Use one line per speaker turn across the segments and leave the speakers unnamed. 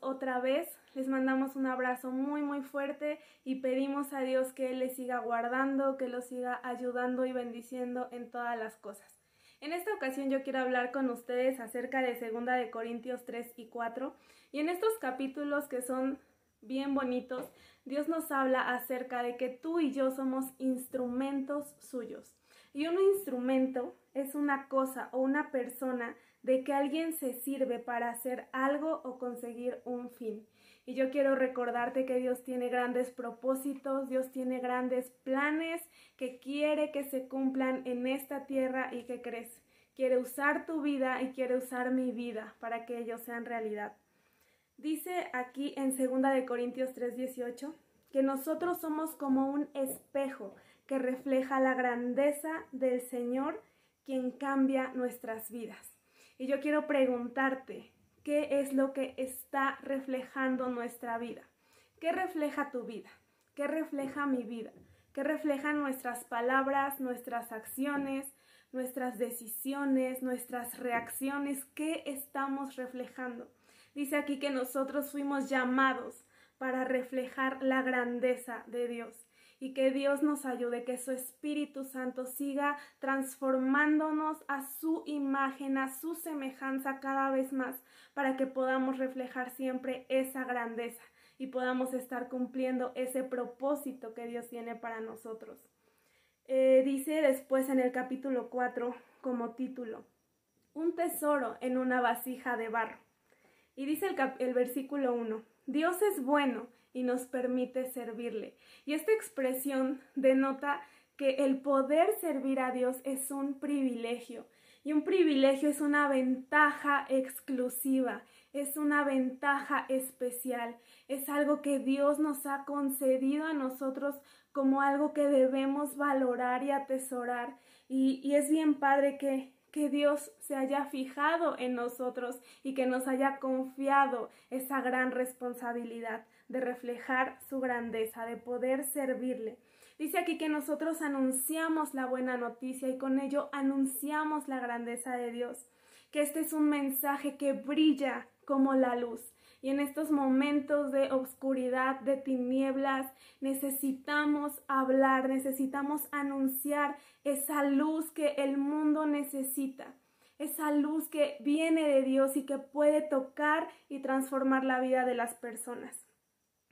otra vez. Les mandamos un abrazo muy muy fuerte y pedimos a Dios que Él les siga guardando, que los siga ayudando y bendiciendo en todas las cosas. En esta ocasión yo quiero hablar con ustedes acerca de Segunda de Corintios 3 y 4 y en estos capítulos que son bien bonitos, Dios nos habla acerca de que tú y yo somos instrumentos suyos. Y un instrumento es una cosa o una persona de que alguien se sirve para hacer algo o conseguir un fin. Y yo quiero recordarte que Dios tiene grandes propósitos, Dios tiene grandes planes que quiere que se cumplan en esta tierra y que crees. Quiere usar tu vida y quiere usar mi vida para que ellos sean realidad. Dice aquí en 2 de Corintios 3:18 que nosotros somos como un espejo que refleja la grandeza del Señor quien cambia nuestras vidas. Y yo quiero preguntarte, ¿qué es lo que está reflejando nuestra vida? ¿Qué refleja tu vida? ¿Qué refleja mi vida? ¿Qué reflejan nuestras palabras, nuestras acciones, nuestras decisiones, nuestras reacciones? ¿Qué estamos reflejando? Dice aquí que nosotros fuimos llamados para reflejar la grandeza de Dios y que Dios nos ayude, que su Espíritu Santo siga transformándonos a su imagen, a su semejanza cada vez más, para que podamos reflejar siempre esa grandeza y podamos estar cumpliendo ese propósito que Dios tiene para nosotros. Eh, dice después en el capítulo 4 como título, un tesoro en una vasija de barro. Y dice el, el versículo 1, Dios es bueno y nos permite servirle. Y esta expresión denota que el poder servir a Dios es un privilegio. Y un privilegio es una ventaja exclusiva, es una ventaja especial, es algo que Dios nos ha concedido a nosotros como algo que debemos valorar y atesorar. Y, y es bien padre que que Dios se haya fijado en nosotros y que nos haya confiado esa gran responsabilidad de reflejar su grandeza, de poder servirle. Dice aquí que nosotros anunciamos la buena noticia y con ello anunciamos la grandeza de Dios, que este es un mensaje que brilla como la luz. Y en estos momentos de oscuridad, de tinieblas, necesitamos hablar, necesitamos anunciar esa luz que el mundo necesita, esa luz que viene de Dios y que puede tocar y transformar la vida de las personas.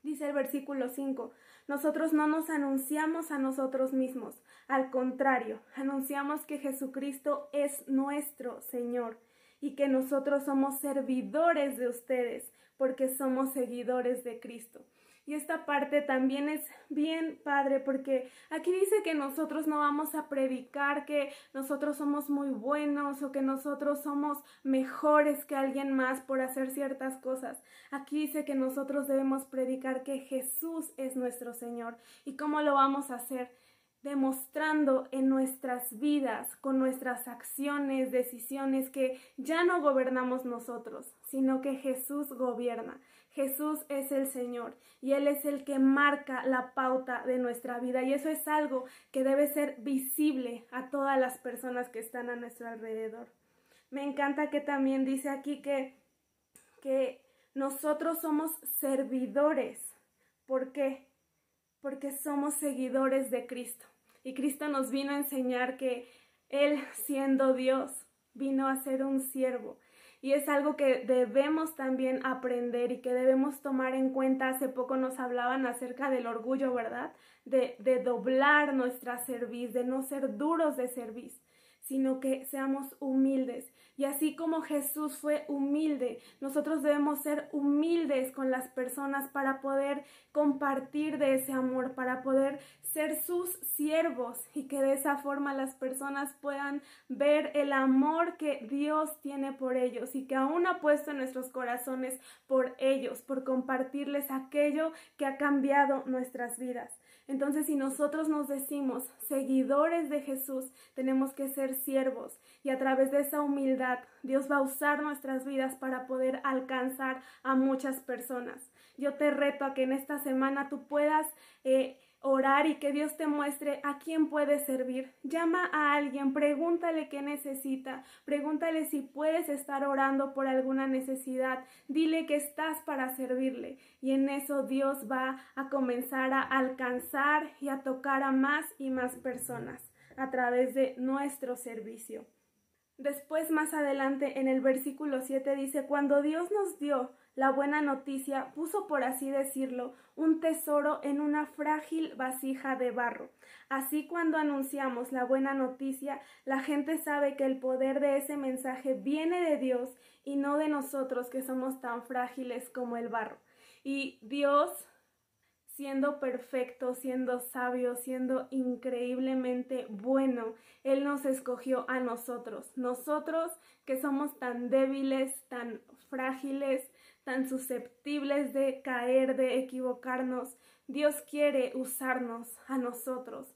Dice el versículo 5, nosotros no nos anunciamos a nosotros mismos, al contrario, anunciamos que Jesucristo es nuestro Señor y que nosotros somos servidores de ustedes porque somos seguidores de Cristo. Y esta parte también es bien padre porque aquí dice que nosotros no vamos a predicar que nosotros somos muy buenos o que nosotros somos mejores que alguien más por hacer ciertas cosas. Aquí dice que nosotros debemos predicar que Jesús es nuestro Señor. ¿Y cómo lo vamos a hacer? demostrando en nuestras vidas, con nuestras acciones, decisiones, que ya no gobernamos nosotros, sino que Jesús gobierna. Jesús es el Señor y Él es el que marca la pauta de nuestra vida y eso es algo que debe ser visible a todas las personas que están a nuestro alrededor. Me encanta que también dice aquí que, que nosotros somos servidores. ¿Por qué? Porque somos seguidores de Cristo. Y Cristo nos vino a enseñar que Él, siendo Dios, vino a ser un siervo. Y es algo que debemos también aprender y que debemos tomar en cuenta. Hace poco nos hablaban acerca del orgullo, ¿verdad? De, de doblar nuestra cerviz, de no ser duros de cerviz sino que seamos humildes. Y así como Jesús fue humilde, nosotros debemos ser humildes con las personas para poder compartir de ese amor, para poder ser sus siervos y que de esa forma las personas puedan ver el amor que Dios tiene por ellos y que aún ha puesto en nuestros corazones por ellos, por compartirles aquello que ha cambiado nuestras vidas. Entonces, si nosotros nos decimos seguidores de Jesús, tenemos que ser siervos y a través de esa humildad Dios va a usar nuestras vidas para poder alcanzar a muchas personas. Yo te reto a que en esta semana tú puedas eh, orar y que Dios te muestre a quién puedes servir. Llama a alguien, pregúntale qué necesita, pregúntale si puedes estar orando por alguna necesidad, dile que estás para servirle y en eso Dios va a comenzar a alcanzar y a tocar a más y más personas a través de nuestro servicio. Después, más adelante, en el versículo 7 dice, cuando Dios nos dio la buena noticia, puso, por así decirlo, un tesoro en una frágil vasija de barro. Así cuando anunciamos la buena noticia, la gente sabe que el poder de ese mensaje viene de Dios y no de nosotros que somos tan frágiles como el barro. Y Dios siendo perfecto, siendo sabio, siendo increíblemente bueno. Él nos escogió a nosotros, nosotros que somos tan débiles, tan frágiles, tan susceptibles de caer, de equivocarnos. Dios quiere usarnos a nosotros.